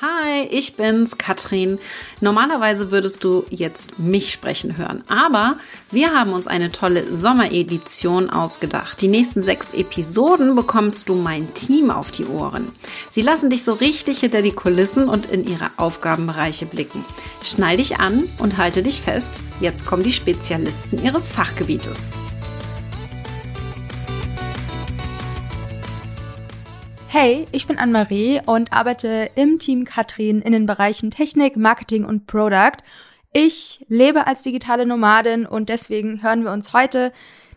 Hi, ich bin's, Katrin. Normalerweise würdest du jetzt mich sprechen hören, aber wir haben uns eine tolle Sommeredition ausgedacht. Die nächsten sechs Episoden bekommst du mein Team auf die Ohren. Sie lassen dich so richtig hinter die Kulissen und in ihre Aufgabenbereiche blicken. Schnall dich an und halte dich fest. Jetzt kommen die Spezialisten ihres Fachgebietes. Hey, ich bin Anne-Marie und arbeite im Team Katrin in den Bereichen Technik, Marketing und Product. Ich lebe als digitale Nomadin und deswegen hören wir uns heute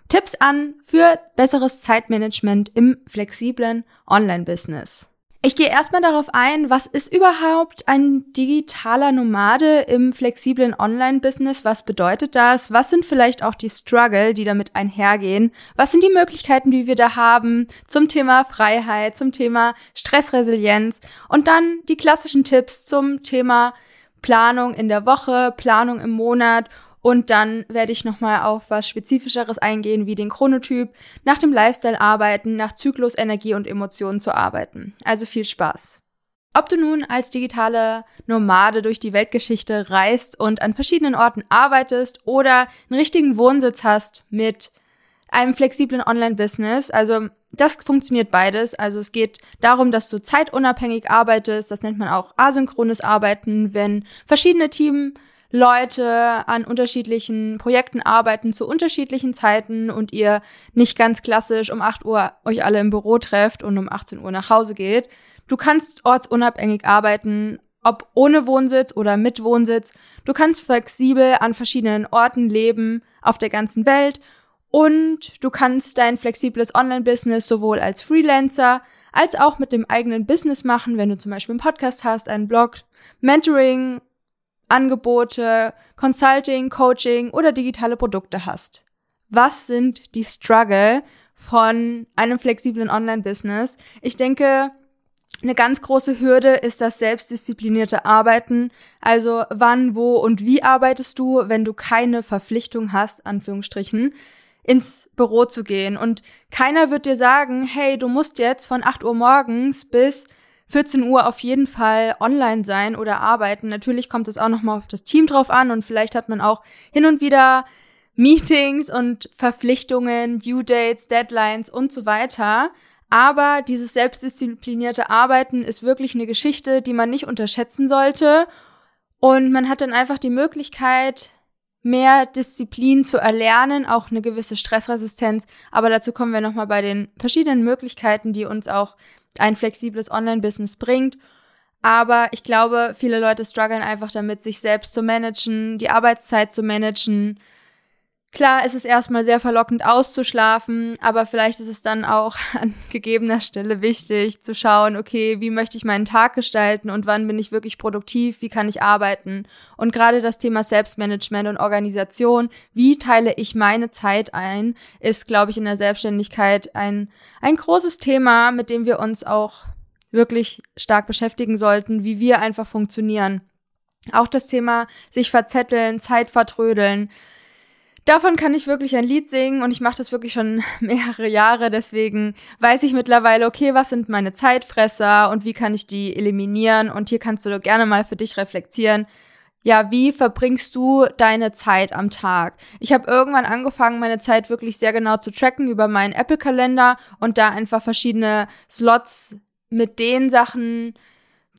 Tipps an für besseres Zeitmanagement im flexiblen Online-Business. Ich gehe erstmal darauf ein, was ist überhaupt ein digitaler Nomade im flexiblen Online-Business? Was bedeutet das? Was sind vielleicht auch die Struggle, die damit einhergehen? Was sind die Möglichkeiten, die wir da haben zum Thema Freiheit, zum Thema Stressresilienz und dann die klassischen Tipps zum Thema Planung in der Woche, Planung im Monat und dann werde ich nochmal auf was Spezifischeres eingehen, wie den Chronotyp, nach dem Lifestyle arbeiten, nach Zyklus, Energie und Emotionen zu arbeiten. Also viel Spaß. Ob du nun als digitale Nomade durch die Weltgeschichte reist und an verschiedenen Orten arbeitest oder einen richtigen Wohnsitz hast mit einem flexiblen Online-Business, also das funktioniert beides. Also es geht darum, dass du zeitunabhängig arbeitest. Das nennt man auch asynchrones Arbeiten, wenn verschiedene Teams Leute an unterschiedlichen Projekten arbeiten zu unterschiedlichen Zeiten und ihr nicht ganz klassisch um 8 Uhr euch alle im Büro trefft und um 18 Uhr nach Hause geht. Du kannst ortsunabhängig arbeiten, ob ohne Wohnsitz oder mit Wohnsitz. Du kannst flexibel an verschiedenen Orten leben auf der ganzen Welt und du kannst dein flexibles Online-Business sowohl als Freelancer als auch mit dem eigenen Business machen, wenn du zum Beispiel einen Podcast hast, einen Blog, Mentoring Angebote, Consulting, Coaching oder digitale Produkte hast. Was sind die Struggle von einem flexiblen Online-Business? Ich denke, eine ganz große Hürde ist das selbstdisziplinierte Arbeiten. Also wann, wo und wie arbeitest du, wenn du keine Verpflichtung hast, Anführungsstrichen, ins Büro zu gehen. Und keiner wird dir sagen, hey, du musst jetzt von 8 Uhr morgens bis 14 Uhr auf jeden Fall online sein oder arbeiten. Natürlich kommt es auch nochmal auf das Team drauf an und vielleicht hat man auch hin und wieder Meetings und Verpflichtungen, Due Dates, Deadlines und so weiter. Aber dieses selbstdisziplinierte Arbeiten ist wirklich eine Geschichte, die man nicht unterschätzen sollte. Und man hat dann einfach die Möglichkeit, mehr Disziplin zu erlernen, auch eine gewisse Stressresistenz. Aber dazu kommen wir nochmal bei den verschiedenen Möglichkeiten, die uns auch ein flexibles Online-Business bringt. Aber ich glaube, viele Leute strugglen einfach damit, sich selbst zu managen, die Arbeitszeit zu managen. Klar, es ist erstmal sehr verlockend auszuschlafen, aber vielleicht ist es dann auch an gegebener Stelle wichtig zu schauen, okay, wie möchte ich meinen Tag gestalten und wann bin ich wirklich produktiv, wie kann ich arbeiten. Und gerade das Thema Selbstmanagement und Organisation, wie teile ich meine Zeit ein, ist, glaube ich, in der Selbstständigkeit ein, ein großes Thema, mit dem wir uns auch wirklich stark beschäftigen sollten, wie wir einfach funktionieren. Auch das Thema sich verzetteln, Zeit vertrödeln, Davon kann ich wirklich ein Lied singen und ich mache das wirklich schon mehrere Jahre. Deswegen weiß ich mittlerweile, okay, was sind meine Zeitfresser und wie kann ich die eliminieren? Und hier kannst du gerne mal für dich reflektieren. Ja, wie verbringst du deine Zeit am Tag? Ich habe irgendwann angefangen, meine Zeit wirklich sehr genau zu tracken über meinen Apple-Kalender und da einfach verschiedene Slots mit den Sachen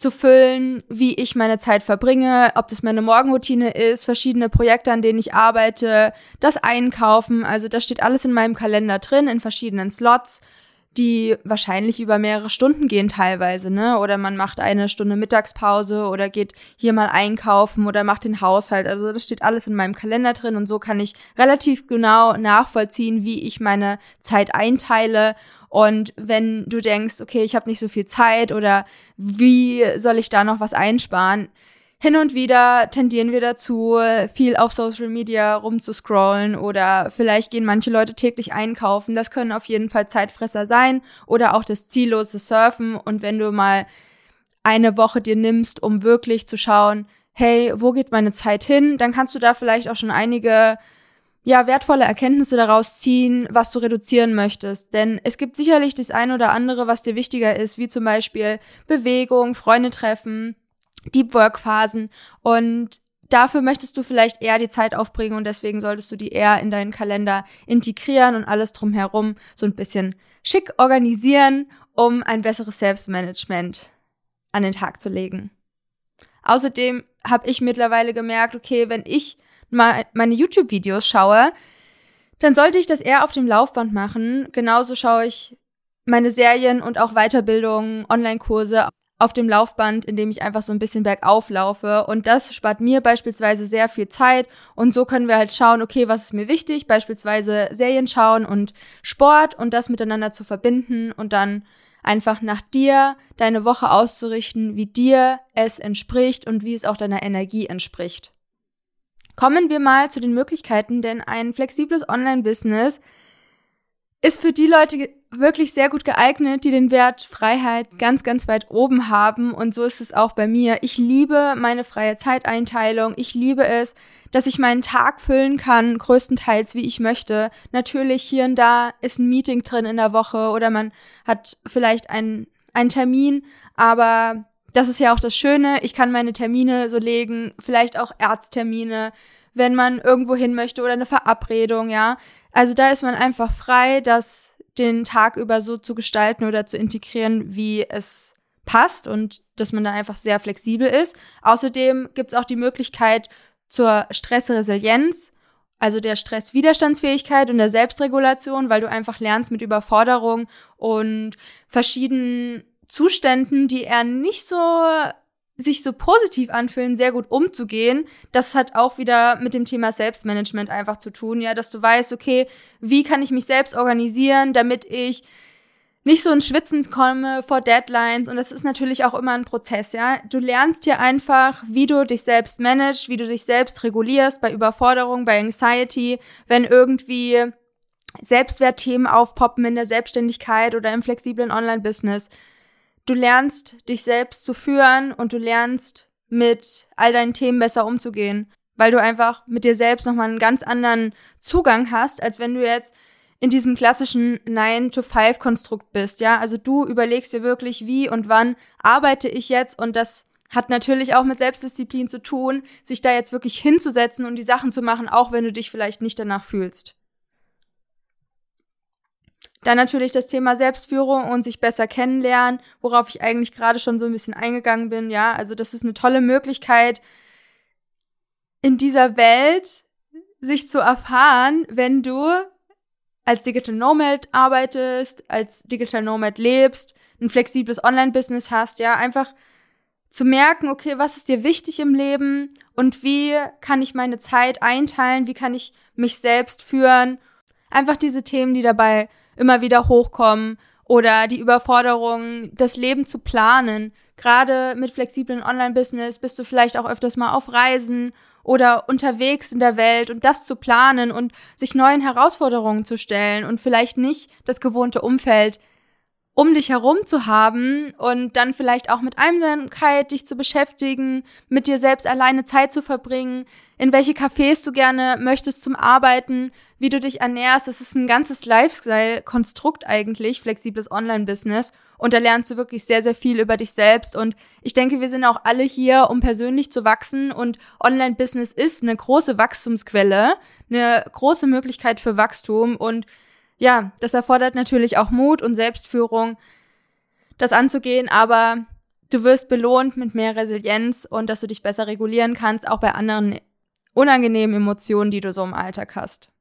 zu füllen, wie ich meine Zeit verbringe, ob das meine Morgenroutine ist, verschiedene Projekte, an denen ich arbeite, das Einkaufen, also das steht alles in meinem Kalender drin, in verschiedenen Slots, die wahrscheinlich über mehrere Stunden gehen teilweise, ne? Oder man macht eine Stunde Mittagspause oder geht hier mal einkaufen oder macht den Haushalt. Also das steht alles in meinem Kalender drin und so kann ich relativ genau nachvollziehen, wie ich meine Zeit einteile und wenn du denkst, okay, ich habe nicht so viel Zeit oder wie soll ich da noch was einsparen? Hin und wieder tendieren wir dazu, viel auf Social Media rumzuscrollen oder vielleicht gehen manche Leute täglich einkaufen. Das können auf jeden Fall Zeitfresser sein oder auch das ziellose Surfen. Und wenn du mal eine Woche dir nimmst, um wirklich zu schauen, hey, wo geht meine Zeit hin, dann kannst du da vielleicht auch schon einige ja, wertvolle Erkenntnisse daraus ziehen, was du reduzieren möchtest. Denn es gibt sicherlich das eine oder andere, was dir wichtiger ist, wie zum Beispiel Bewegung, Freunde treffen, Deep Work Phasen und dafür möchtest du vielleicht eher die Zeit aufbringen und deswegen solltest du die eher in deinen Kalender integrieren und alles drumherum so ein bisschen schick organisieren, um ein besseres Selbstmanagement an den Tag zu legen. Außerdem habe ich mittlerweile gemerkt, okay, wenn ich mal meine YouTube-Videos schaue, dann sollte ich das eher auf dem Laufband machen. Genauso schaue ich meine Serien und auch Weiterbildungen, Online-Kurse auf dem Laufband, indem ich einfach so ein bisschen bergauf laufe. Und das spart mir beispielsweise sehr viel Zeit. Und so können wir halt schauen, okay, was ist mir wichtig? Beispielsweise Serien schauen und Sport und das miteinander zu verbinden und dann einfach nach dir deine Woche auszurichten, wie dir es entspricht und wie es auch deiner Energie entspricht. Kommen wir mal zu den Möglichkeiten, denn ein flexibles Online-Business ist für die Leute wirklich sehr gut geeignet, die den Wert Freiheit ganz, ganz weit oben haben. Und so ist es auch bei mir. Ich liebe meine freie Zeiteinteilung. Ich liebe es, dass ich meinen Tag füllen kann, größtenteils wie ich möchte. Natürlich hier und da ist ein Meeting drin in der Woche oder man hat vielleicht einen, einen Termin, aber das ist ja auch das Schöne. Ich kann meine Termine so legen, vielleicht auch Ärzttermine, wenn man irgendwo hin möchte oder eine Verabredung, ja. Also da ist man einfach frei, das den Tag über so zu gestalten oder zu integrieren, wie es passt und dass man da einfach sehr flexibel ist. Außerdem gibt es auch die Möglichkeit zur Stressresilienz, also der Stresswiderstandsfähigkeit und der Selbstregulation, weil du einfach lernst mit Überforderung und verschiedenen Zuständen, die eher nicht so sich so positiv anfühlen, sehr gut umzugehen. Das hat auch wieder mit dem Thema Selbstmanagement einfach zu tun, ja, dass du weißt, okay, wie kann ich mich selbst organisieren, damit ich nicht so ins Schwitzen komme vor Deadlines und das ist natürlich auch immer ein Prozess, ja. Du lernst hier einfach, wie du dich selbst managst, wie du dich selbst regulierst bei Überforderung, bei Anxiety, wenn irgendwie Selbstwertthemen aufpoppen in der Selbstständigkeit oder im flexiblen Online-Business. Du lernst dich selbst zu führen und du lernst mit all deinen Themen besser umzugehen, weil du einfach mit dir selbst nochmal einen ganz anderen Zugang hast, als wenn du jetzt in diesem klassischen 9-to-5-Konstrukt bist, ja. Also du überlegst dir wirklich, wie und wann arbeite ich jetzt und das hat natürlich auch mit Selbstdisziplin zu tun, sich da jetzt wirklich hinzusetzen und die Sachen zu machen, auch wenn du dich vielleicht nicht danach fühlst. Dann natürlich das Thema Selbstführung und sich besser kennenlernen, worauf ich eigentlich gerade schon so ein bisschen eingegangen bin. Ja, also das ist eine tolle Möglichkeit, in dieser Welt sich zu erfahren, wenn du als Digital Nomad arbeitest, als Digital Nomad lebst, ein flexibles Online-Business hast, ja, einfach zu merken, okay, was ist dir wichtig im Leben und wie kann ich meine Zeit einteilen, wie kann ich mich selbst führen. Einfach diese Themen, die dabei immer wieder hochkommen oder die Überforderung, das Leben zu planen. Gerade mit flexiblen Online-Business bist du vielleicht auch öfters mal auf Reisen oder unterwegs in der Welt und das zu planen und sich neuen Herausforderungen zu stellen und vielleicht nicht das gewohnte Umfeld um dich herum zu haben und dann vielleicht auch mit Einsamkeit dich zu beschäftigen, mit dir selbst alleine Zeit zu verbringen, in welche Cafés du gerne möchtest zum Arbeiten, wie du dich ernährst. Das ist ein ganzes Lifestyle-Konstrukt eigentlich, flexibles Online-Business. Und da lernst du wirklich sehr, sehr viel über dich selbst. Und ich denke, wir sind auch alle hier, um persönlich zu wachsen. Und Online-Business ist eine große Wachstumsquelle, eine große Möglichkeit für Wachstum. Und ja, das erfordert natürlich auch Mut und Selbstführung, das anzugehen, aber du wirst belohnt mit mehr Resilienz und dass du dich besser regulieren kannst, auch bei anderen unangenehmen Emotionen, die du so im Alltag hast.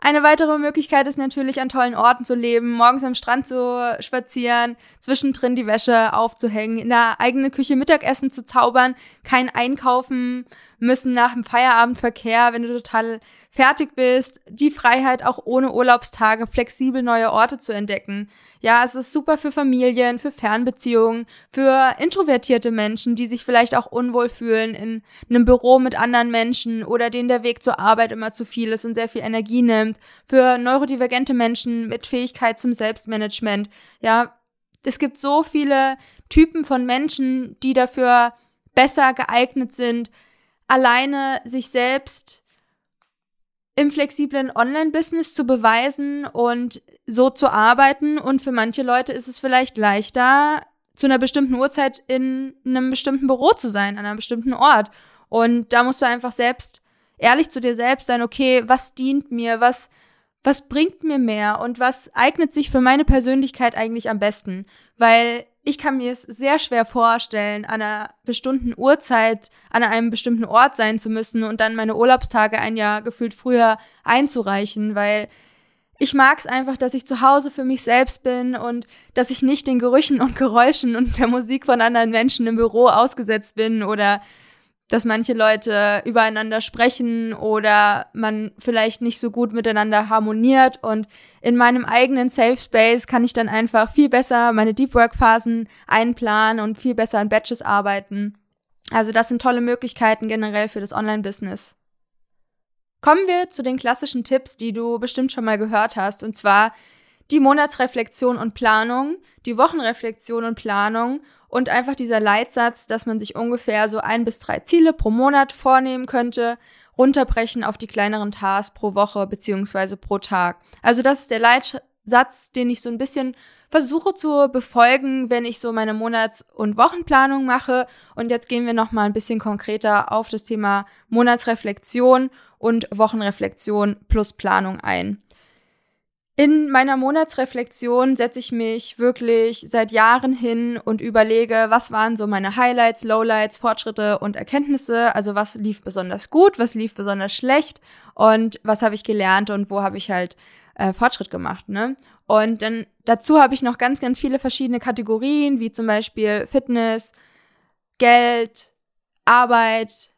Eine weitere Möglichkeit ist natürlich, an tollen Orten zu leben, morgens am Strand zu spazieren, zwischendrin die Wäsche aufzuhängen, in der eigenen Küche Mittagessen zu zaubern, kein Einkaufen müssen nach dem Feierabendverkehr, wenn du total fertig bist, die Freiheit auch ohne Urlaubstage flexibel neue Orte zu entdecken. Ja, es ist super für Familien, für Fernbeziehungen, für introvertierte Menschen, die sich vielleicht auch unwohl fühlen in einem Büro mit anderen Menschen oder denen der Weg zur Arbeit immer zu viel ist und sehr viel Energie nimmt, für neurodivergente Menschen mit Fähigkeit zum Selbstmanagement. Ja, es gibt so viele Typen von Menschen, die dafür besser geeignet sind, alleine sich selbst im flexiblen Online-Business zu beweisen und so zu arbeiten. Und für manche Leute ist es vielleicht leichter zu einer bestimmten Uhrzeit in einem bestimmten Büro zu sein, an einem bestimmten Ort. Und da musst du einfach selbst ehrlich zu dir selbst sein, okay, was dient mir, was, was bringt mir mehr und was eignet sich für meine Persönlichkeit eigentlich am besten? Weil ich kann mir es sehr schwer vorstellen, an einer bestimmten Uhrzeit an einem bestimmten Ort sein zu müssen und dann meine Urlaubstage ein Jahr gefühlt früher einzureichen, weil ich mag es einfach, dass ich zu Hause für mich selbst bin und dass ich nicht den Gerüchen und Geräuschen und der Musik von anderen Menschen im Büro ausgesetzt bin oder dass manche Leute übereinander sprechen oder man vielleicht nicht so gut miteinander harmoniert und in meinem eigenen Safe Space kann ich dann einfach viel besser meine Deep Work Phasen einplanen und viel besser an Batches arbeiten. Also das sind tolle Möglichkeiten generell für das Online Business. Kommen wir zu den klassischen Tipps, die du bestimmt schon mal gehört hast und zwar die Monatsreflexion und Planung, die Wochenreflexion und Planung und einfach dieser Leitsatz, dass man sich ungefähr so ein bis drei Ziele pro Monat vornehmen könnte, runterbrechen auf die kleineren Tasks pro Woche beziehungsweise pro Tag. Also das ist der Leitsatz, den ich so ein bisschen versuche zu befolgen, wenn ich so meine Monats- und Wochenplanung mache. Und jetzt gehen wir noch mal ein bisschen konkreter auf das Thema Monatsreflexion und Wochenreflexion plus Planung ein. In meiner Monatsreflexion setze ich mich wirklich seit Jahren hin und überlege, was waren so meine Highlights, Lowlights, Fortschritte und Erkenntnisse. Also was lief besonders gut, was lief besonders schlecht und was habe ich gelernt und wo habe ich halt äh, Fortschritt gemacht. Ne? Und dann dazu habe ich noch ganz, ganz viele verschiedene Kategorien, wie zum Beispiel Fitness, Geld, Arbeit,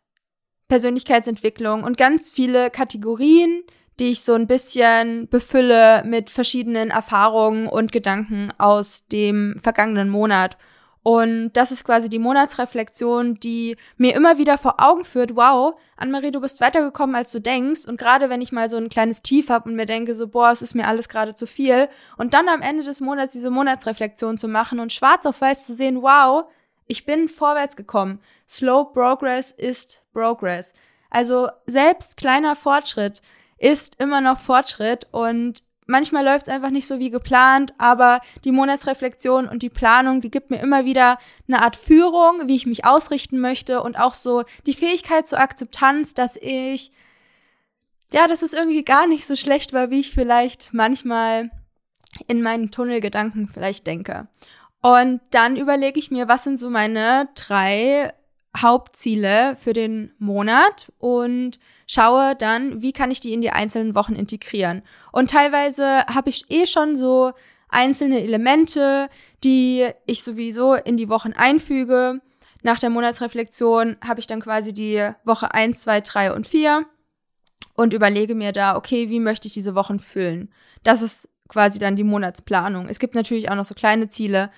Persönlichkeitsentwicklung und ganz viele Kategorien, die ich so ein bisschen befülle mit verschiedenen Erfahrungen und Gedanken aus dem vergangenen Monat. Und das ist quasi die Monatsreflexion, die mir immer wieder vor Augen führt, wow, Anne-Marie, du bist weitergekommen, als du denkst. Und gerade wenn ich mal so ein kleines Tief habe und mir denke, so, boah, es ist mir alles gerade zu viel. Und dann am Ende des Monats diese Monatsreflexion zu machen und schwarz auf weiß zu sehen, wow, ich bin vorwärts gekommen. Slow Progress ist Progress. Also selbst kleiner Fortschritt ist immer noch Fortschritt und manchmal läuft es einfach nicht so wie geplant, aber die Monatsreflexion und die Planung, die gibt mir immer wieder eine Art Führung, wie ich mich ausrichten möchte und auch so die Fähigkeit zur Akzeptanz, dass ich ja, dass es irgendwie gar nicht so schlecht war, wie ich vielleicht manchmal in meinen Tunnelgedanken vielleicht denke. Und dann überlege ich mir, was sind so meine drei Hauptziele für den Monat und schaue dann, wie kann ich die in die einzelnen Wochen integrieren. Und teilweise habe ich eh schon so einzelne Elemente, die ich sowieso in die Wochen einfüge. Nach der Monatsreflexion habe ich dann quasi die Woche eins, zwei, drei und vier und überlege mir da, okay, wie möchte ich diese Wochen füllen? Das ist quasi dann die Monatsplanung. Es gibt natürlich auch noch so kleine Ziele,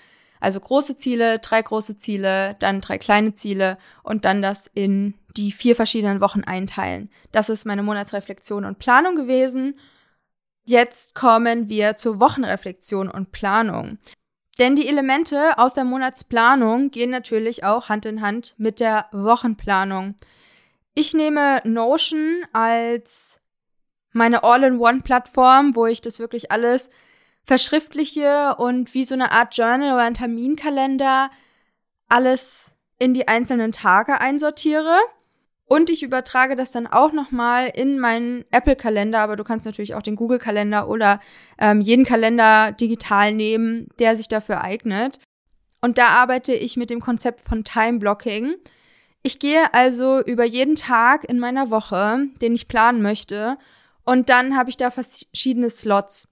also große Ziele, drei große Ziele, dann drei kleine Ziele und dann das in die vier verschiedenen Wochen einteilen. Das ist meine Monatsreflexion und Planung gewesen. Jetzt kommen wir zur Wochenreflexion und Planung. Denn die Elemente aus der Monatsplanung gehen natürlich auch Hand in Hand mit der Wochenplanung. Ich nehme Notion als meine All-in-One-Plattform, wo ich das wirklich alles verschriftliche und wie so eine Art Journal oder ein Terminkalender alles in die einzelnen Tage einsortiere. Und ich übertrage das dann auch nochmal in meinen Apple-Kalender, aber du kannst natürlich auch den Google-Kalender oder ähm, jeden Kalender digital nehmen, der sich dafür eignet. Und da arbeite ich mit dem Konzept von Time-Blocking. Ich gehe also über jeden Tag in meiner Woche, den ich planen möchte, und dann habe ich da verschiedene Slots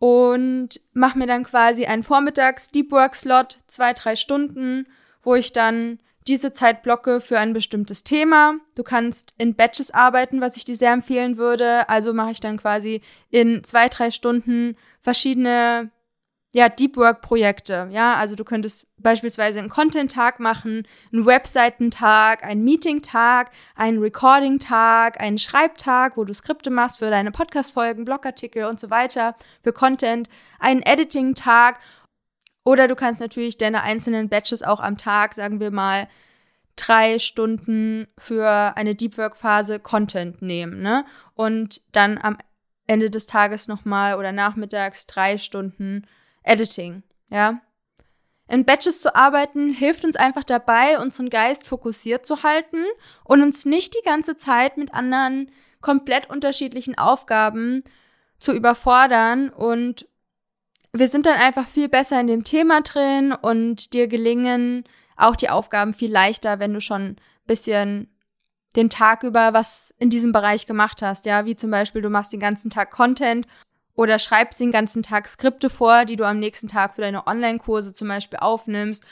und mache mir dann quasi einen Vormittags Deep Work Slot, zwei, drei Stunden, wo ich dann diese Zeit blocke für ein bestimmtes Thema. Du kannst in Batches arbeiten, was ich dir sehr empfehlen würde. Also mache ich dann quasi in zwei, drei Stunden verschiedene ja, Deep Work Projekte. Ja, also du könntest beispielsweise einen Content-Tag machen, einen Webseitentag, einen Meeting-Tag, einen Recording-Tag, einen Schreibtag, wo du Skripte machst für deine Podcast-Folgen, Blogartikel und so weiter, für Content, einen Editing-Tag. Oder du kannst natürlich deine einzelnen Batches auch am Tag, sagen wir mal, drei Stunden für eine Deep Work Phase Content nehmen, ne? Und dann am Ende des Tages nochmal oder nachmittags drei Stunden Editing, ja. In Batches zu arbeiten hilft uns einfach dabei, unseren Geist fokussiert zu halten und uns nicht die ganze Zeit mit anderen komplett unterschiedlichen Aufgaben zu überfordern und wir sind dann einfach viel besser in dem Thema drin und dir gelingen auch die Aufgaben viel leichter, wenn du schon bisschen den Tag über was in diesem Bereich gemacht hast, ja, wie zum Beispiel du machst den ganzen Tag Content oder schreibst den ganzen Tag Skripte vor, die du am nächsten Tag für deine Online-Kurse zum Beispiel aufnimmst.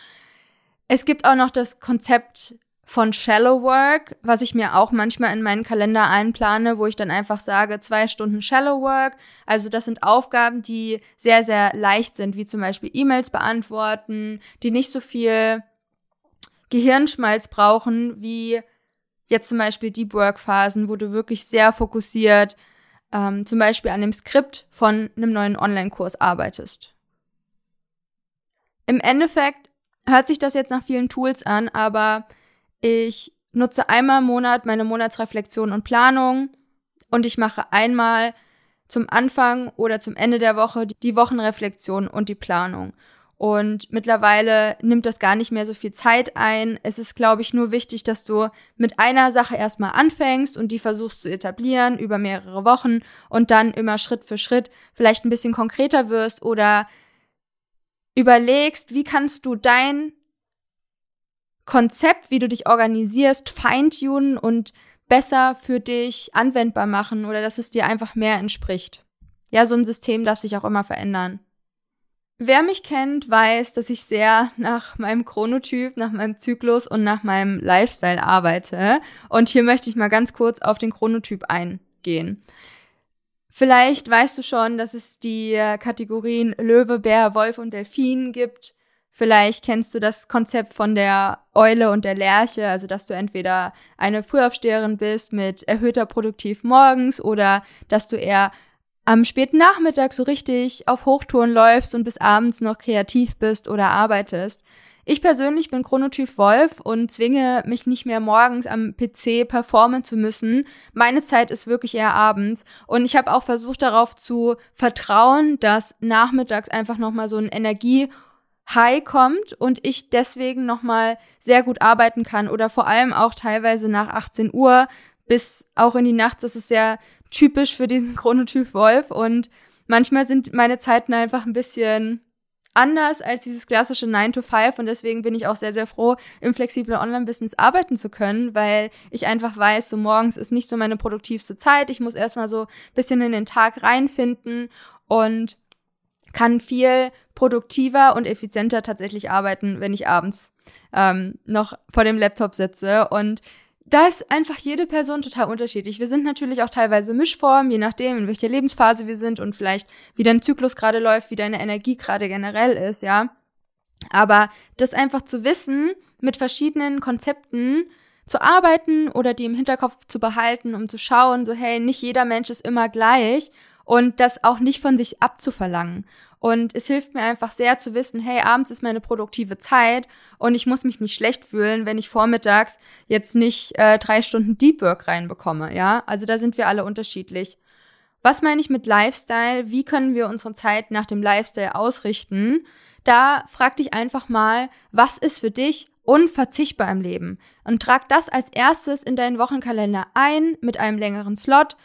Es gibt auch noch das Konzept von Shallow Work, was ich mir auch manchmal in meinen Kalender einplane, wo ich dann einfach sage, zwei Stunden Shallow Work. Also das sind Aufgaben, die sehr, sehr leicht sind, wie zum Beispiel E-Mails beantworten, die nicht so viel Gehirnschmalz brauchen, wie jetzt zum Beispiel Deep Work Phasen, wo du wirklich sehr fokussiert ähm, zum Beispiel an dem Skript von einem neuen Online-Kurs arbeitest. Im Endeffekt hört sich das jetzt nach vielen Tools an, aber ich nutze einmal im Monat meine Monatsreflexion und Planung und ich mache einmal zum Anfang oder zum Ende der Woche die Wochenreflexion und die Planung. Und mittlerweile nimmt das gar nicht mehr so viel Zeit ein. Es ist, glaube ich, nur wichtig, dass du mit einer Sache erstmal anfängst und die versuchst zu etablieren über mehrere Wochen und dann immer Schritt für Schritt vielleicht ein bisschen konkreter wirst oder überlegst, wie kannst du dein Konzept, wie du dich organisierst, feintunen und besser für dich anwendbar machen oder dass es dir einfach mehr entspricht. Ja, so ein System darf sich auch immer verändern. Wer mich kennt, weiß, dass ich sehr nach meinem Chronotyp, nach meinem Zyklus und nach meinem Lifestyle arbeite. Und hier möchte ich mal ganz kurz auf den Chronotyp eingehen. Vielleicht weißt du schon, dass es die Kategorien Löwe, Bär, Wolf und Delfin gibt. Vielleicht kennst du das Konzept von der Eule und der Lerche, also dass du entweder eine Frühaufsteherin bist mit erhöhter Produktiv morgens oder dass du eher am späten Nachmittag so richtig auf Hochtouren läufst und bis abends noch kreativ bist oder arbeitest. Ich persönlich bin Chronotyp Wolf und zwinge mich nicht mehr morgens am PC performen zu müssen. Meine Zeit ist wirklich eher abends und ich habe auch versucht darauf zu vertrauen, dass nachmittags einfach noch mal so ein Energie High kommt und ich deswegen noch mal sehr gut arbeiten kann oder vor allem auch teilweise nach 18 Uhr bis auch in die Nacht. Das ist sehr typisch für diesen Chronotyp Wolf und manchmal sind meine Zeiten einfach ein bisschen anders als dieses klassische 9 to 5 und deswegen bin ich auch sehr, sehr froh, im flexiblen Online-Business arbeiten zu können, weil ich einfach weiß, so morgens ist nicht so meine produktivste Zeit. Ich muss erstmal so bisschen in den Tag reinfinden und kann viel produktiver und effizienter tatsächlich arbeiten, wenn ich abends ähm, noch vor dem Laptop sitze und da ist einfach jede Person total unterschiedlich. Wir sind natürlich auch teilweise Mischformen, je nachdem, in welcher Lebensphase wir sind und vielleicht wie dein Zyklus gerade läuft, wie deine Energie gerade generell ist, ja. Aber das einfach zu wissen, mit verschiedenen Konzepten zu arbeiten oder die im Hinterkopf zu behalten, um zu schauen, so hey, nicht jeder Mensch ist immer gleich und das auch nicht von sich abzuverlangen. Und es hilft mir einfach sehr zu wissen, hey, abends ist meine produktive Zeit und ich muss mich nicht schlecht fühlen, wenn ich vormittags jetzt nicht äh, drei Stunden Deep Work reinbekomme, ja? Also da sind wir alle unterschiedlich. Was meine ich mit Lifestyle? Wie können wir unsere Zeit nach dem Lifestyle ausrichten? Da frag dich einfach mal, was ist für dich unverzichtbar im Leben? Und trag das als erstes in deinen Wochenkalender ein mit einem längeren Slot.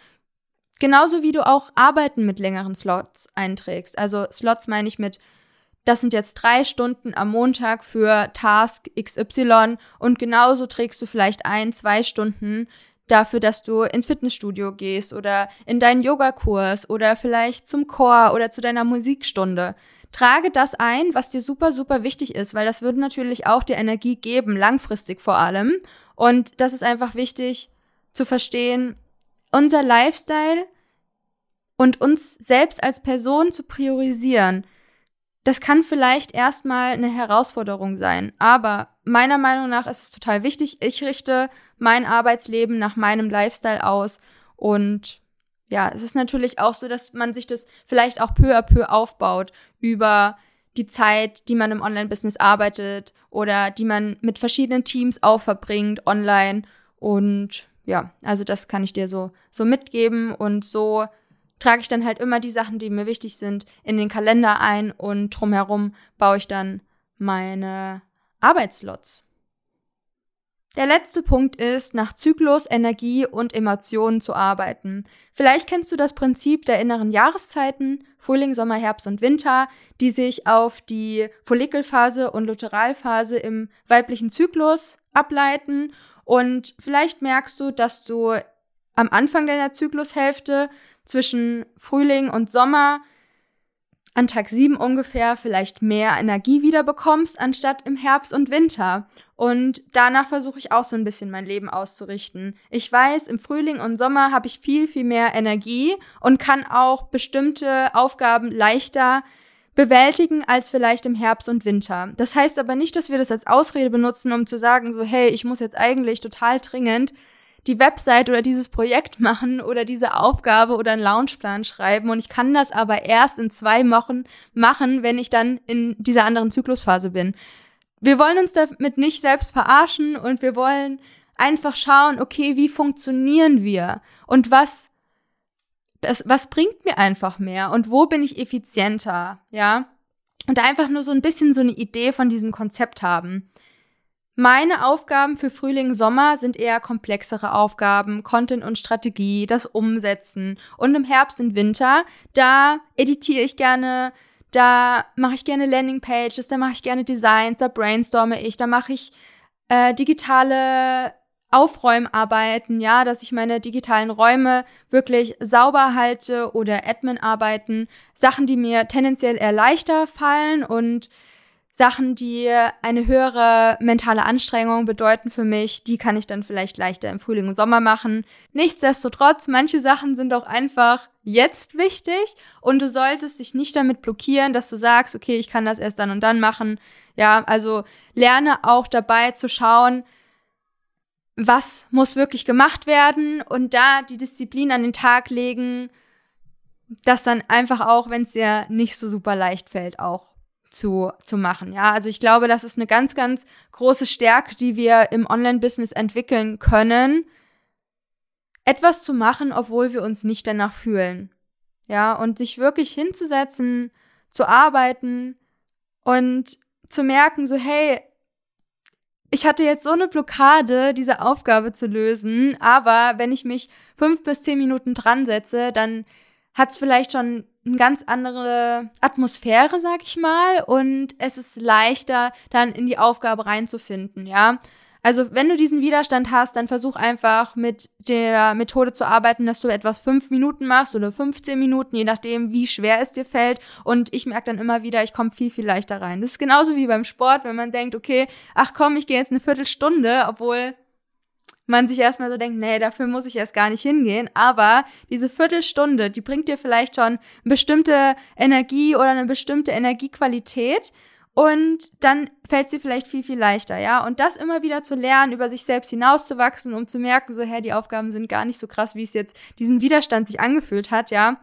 Genauso wie du auch Arbeiten mit längeren Slots einträgst. Also Slots meine ich mit, das sind jetzt drei Stunden am Montag für Task XY und genauso trägst du vielleicht ein, zwei Stunden dafür, dass du ins Fitnessstudio gehst oder in deinen Yogakurs oder vielleicht zum Chor oder zu deiner Musikstunde. Trage das ein, was dir super, super wichtig ist, weil das würde natürlich auch dir Energie geben, langfristig vor allem. Und das ist einfach wichtig zu verstehen, unser Lifestyle und uns selbst als Person zu priorisieren, das kann vielleicht erstmal eine Herausforderung sein, aber meiner Meinung nach ist es total wichtig. Ich richte mein Arbeitsleben nach meinem Lifestyle aus. Und ja, es ist natürlich auch so, dass man sich das vielleicht auch peu à peu aufbaut über die Zeit, die man im Online-Business arbeitet oder die man mit verschiedenen Teams auch verbringt online. Und ja, also das kann ich dir so, so mitgeben. Und so trage ich dann halt immer die Sachen, die mir wichtig sind, in den Kalender ein und drumherum baue ich dann meine Arbeitslots. Der letzte Punkt ist, nach Zyklus, Energie und Emotionen zu arbeiten. Vielleicht kennst du das Prinzip der inneren Jahreszeiten, Frühling, Sommer, Herbst und Winter, die sich auf die Follikelphase und Luteralphase im weiblichen Zyklus ableiten. Und vielleicht merkst du, dass du am Anfang deiner Zyklushälfte zwischen Frühling und Sommer an Tag 7 ungefähr vielleicht mehr Energie wieder bekommst, anstatt im Herbst und Winter. Und danach versuche ich auch so ein bisschen mein Leben auszurichten. Ich weiß, im Frühling und Sommer habe ich viel, viel mehr Energie und kann auch bestimmte Aufgaben leichter bewältigen als vielleicht im Herbst und Winter. Das heißt aber nicht, dass wir das als Ausrede benutzen, um zu sagen, so, hey, ich muss jetzt eigentlich total dringend die Website oder dieses Projekt machen oder diese Aufgabe oder einen Launchplan schreiben und ich kann das aber erst in zwei Wochen machen, wenn ich dann in dieser anderen Zyklusphase bin. Wir wollen uns damit nicht selbst verarschen und wir wollen einfach schauen, okay, wie funktionieren wir und was was bringt mir einfach mehr und wo bin ich effizienter, ja? Und einfach nur so ein bisschen so eine Idee von diesem Konzept haben. Meine Aufgaben für Frühling, Sommer sind eher komplexere Aufgaben, Content und Strategie, das Umsetzen. Und im Herbst und Winter, da editiere ich gerne, da mache ich gerne Landingpages, da mache ich gerne Designs, da brainstorme ich, da mache ich äh, digitale Aufräumarbeiten, ja, dass ich meine digitalen Räume wirklich sauber halte oder Admin-Arbeiten, Sachen, die mir tendenziell eher leichter fallen und Sachen, die eine höhere mentale Anstrengung bedeuten für mich, die kann ich dann vielleicht leichter im Frühling und Sommer machen. Nichtsdestotrotz, manche Sachen sind auch einfach jetzt wichtig und du solltest dich nicht damit blockieren, dass du sagst, okay, ich kann das erst dann und dann machen. Ja, also lerne auch dabei zu schauen, was muss wirklich gemacht werden und da die Disziplin an den Tag legen, das dann einfach auch, wenn es dir nicht so super leicht fällt, auch zu, zu machen. Ja, also ich glaube, das ist eine ganz, ganz große Stärke, die wir im Online-Business entwickeln können, etwas zu machen, obwohl wir uns nicht danach fühlen. Ja, und sich wirklich hinzusetzen, zu arbeiten und zu merken, so, hey, ich hatte jetzt so eine Blockade, diese Aufgabe zu lösen, aber wenn ich mich fünf bis zehn Minuten dran setze, dann hat es vielleicht schon eine ganz andere Atmosphäre, sag ich mal, und es ist leichter, dann in die Aufgabe reinzufinden, ja. Also wenn du diesen Widerstand hast, dann versuch einfach mit der Methode zu arbeiten, dass du etwas fünf Minuten machst oder 15 Minuten, je nachdem, wie schwer es dir fällt. Und ich merke dann immer wieder, ich komme viel, viel leichter rein. Das ist genauso wie beim Sport, wenn man denkt, okay, ach komm, ich gehe jetzt eine Viertelstunde, obwohl man sich erstmal so denkt, nee, dafür muss ich erst gar nicht hingehen. Aber diese Viertelstunde, die bringt dir vielleicht schon eine bestimmte Energie oder eine bestimmte Energiequalität. Und dann fällt sie vielleicht viel, viel leichter, ja. Und das immer wieder zu lernen, über sich selbst hinauszuwachsen, um zu merken, so, hä, die Aufgaben sind gar nicht so krass, wie es jetzt diesen Widerstand sich angefühlt hat, ja.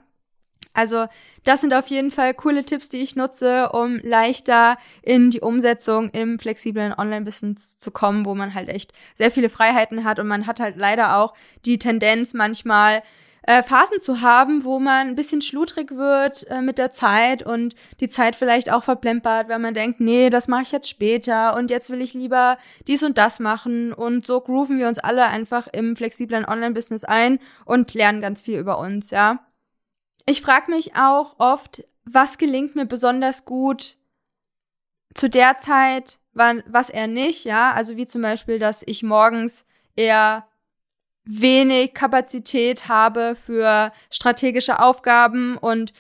Also das sind auf jeden Fall coole Tipps, die ich nutze, um leichter in die Umsetzung im flexiblen Online-Business zu kommen, wo man halt echt sehr viele Freiheiten hat und man hat halt leider auch die Tendenz manchmal äh, Phasen zu haben, wo man ein bisschen schludrig wird äh, mit der Zeit und die Zeit vielleicht auch verplempert, weil man denkt, nee, das mache ich jetzt später und jetzt will ich lieber dies und das machen und so grooven wir uns alle einfach im flexiblen Online-Business ein und lernen ganz viel über uns, ja. Ich frage mich auch oft, was gelingt mir besonders gut zu der Zeit, wann, was er nicht, ja. Also wie zum Beispiel, dass ich morgens eher wenig Kapazität habe für strategische Aufgaben und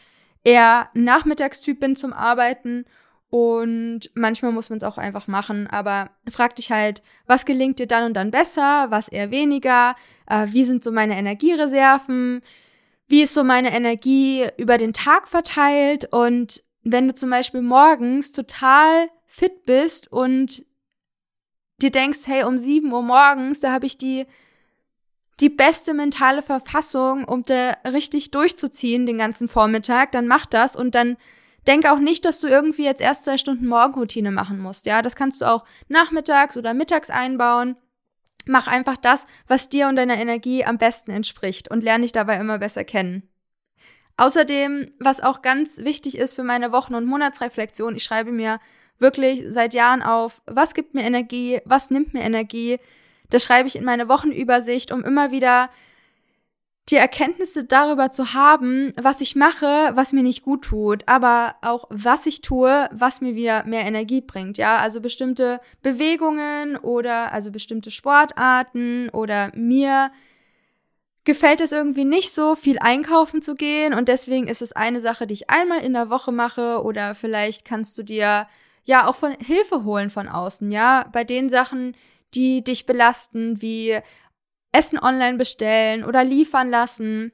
eher Nachmittagstyp bin zum Arbeiten. Und manchmal muss man es auch einfach machen, aber frag dich halt, was gelingt dir dann und dann besser, was eher weniger, äh, wie sind so meine Energiereserven, wie ist so meine Energie über den Tag verteilt und wenn du zum Beispiel morgens total fit bist und dir denkst, hey, um sieben Uhr morgens, da habe ich die die beste mentale Verfassung, um da richtig durchzuziehen den ganzen Vormittag, dann mach das und dann denk auch nicht, dass du irgendwie jetzt erst zwei Stunden Morgenroutine machen musst. Ja, das kannst du auch nachmittags oder mittags einbauen. Mach einfach das, was dir und deiner Energie am besten entspricht und lerne dich dabei immer besser kennen. Außerdem, was auch ganz wichtig ist für meine Wochen- und Monatsreflexion, ich schreibe mir wirklich seit Jahren auf, was gibt mir Energie, was nimmt mir Energie. Das schreibe ich in meine Wochenübersicht, um immer wieder die Erkenntnisse darüber zu haben, was ich mache, was mir nicht gut tut, aber auch was ich tue, was mir wieder mehr Energie bringt. Ja, also bestimmte Bewegungen oder also bestimmte Sportarten oder mir gefällt es irgendwie nicht so, viel einkaufen zu gehen und deswegen ist es eine Sache, die ich einmal in der Woche mache oder vielleicht kannst du dir ja auch von Hilfe holen von außen, ja, bei den Sachen, die dich belasten, wie Essen online bestellen oder liefern lassen.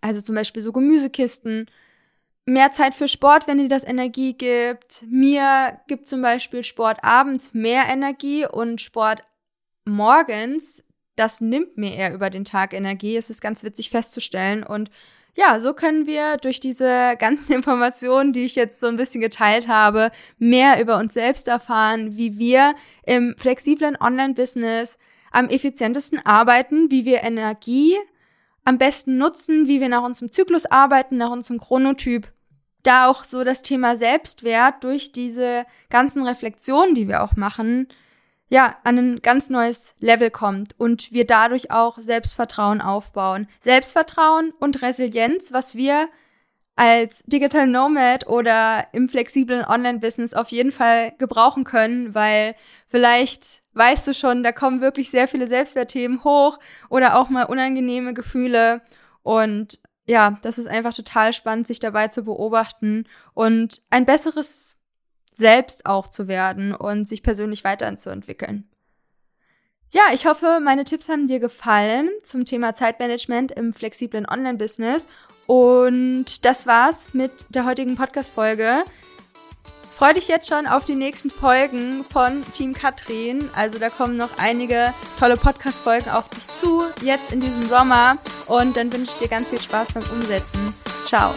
Also zum Beispiel so Gemüsekisten. Mehr Zeit für Sport, wenn dir das Energie gibt. Mir gibt zum Beispiel Sport abends mehr Energie und Sport morgens, das nimmt mir eher über den Tag Energie. Es ist ganz witzig festzustellen. Und ja, so können wir durch diese ganzen Informationen, die ich jetzt so ein bisschen geteilt habe, mehr über uns selbst erfahren, wie wir im flexiblen Online-Business am effizientesten arbeiten, wie wir Energie am besten nutzen, wie wir nach unserem Zyklus arbeiten, nach unserem Chronotyp. Da auch so das Thema Selbstwert durch diese ganzen Reflexionen, die wir auch machen, ja, an ein ganz neues Level kommt und wir dadurch auch Selbstvertrauen aufbauen. Selbstvertrauen und Resilienz, was wir als Digital Nomad oder im flexiblen Online-Business auf jeden Fall gebrauchen können, weil vielleicht weißt du schon, da kommen wirklich sehr viele Selbstwertthemen hoch oder auch mal unangenehme Gefühle und ja, das ist einfach total spannend, sich dabei zu beobachten und ein besseres Selbst auch zu werden und sich persönlich weiterzuentwickeln. Ja, ich hoffe, meine Tipps haben dir gefallen zum Thema Zeitmanagement im flexiblen Online-Business und das war's mit der heutigen Podcast-Folge. Freu dich jetzt schon auf die nächsten Folgen von Team Katrin. Also da kommen noch einige tolle Podcast-Folgen auf dich zu, jetzt in diesem Sommer. Und dann wünsche ich dir ganz viel Spaß beim Umsetzen. Ciao.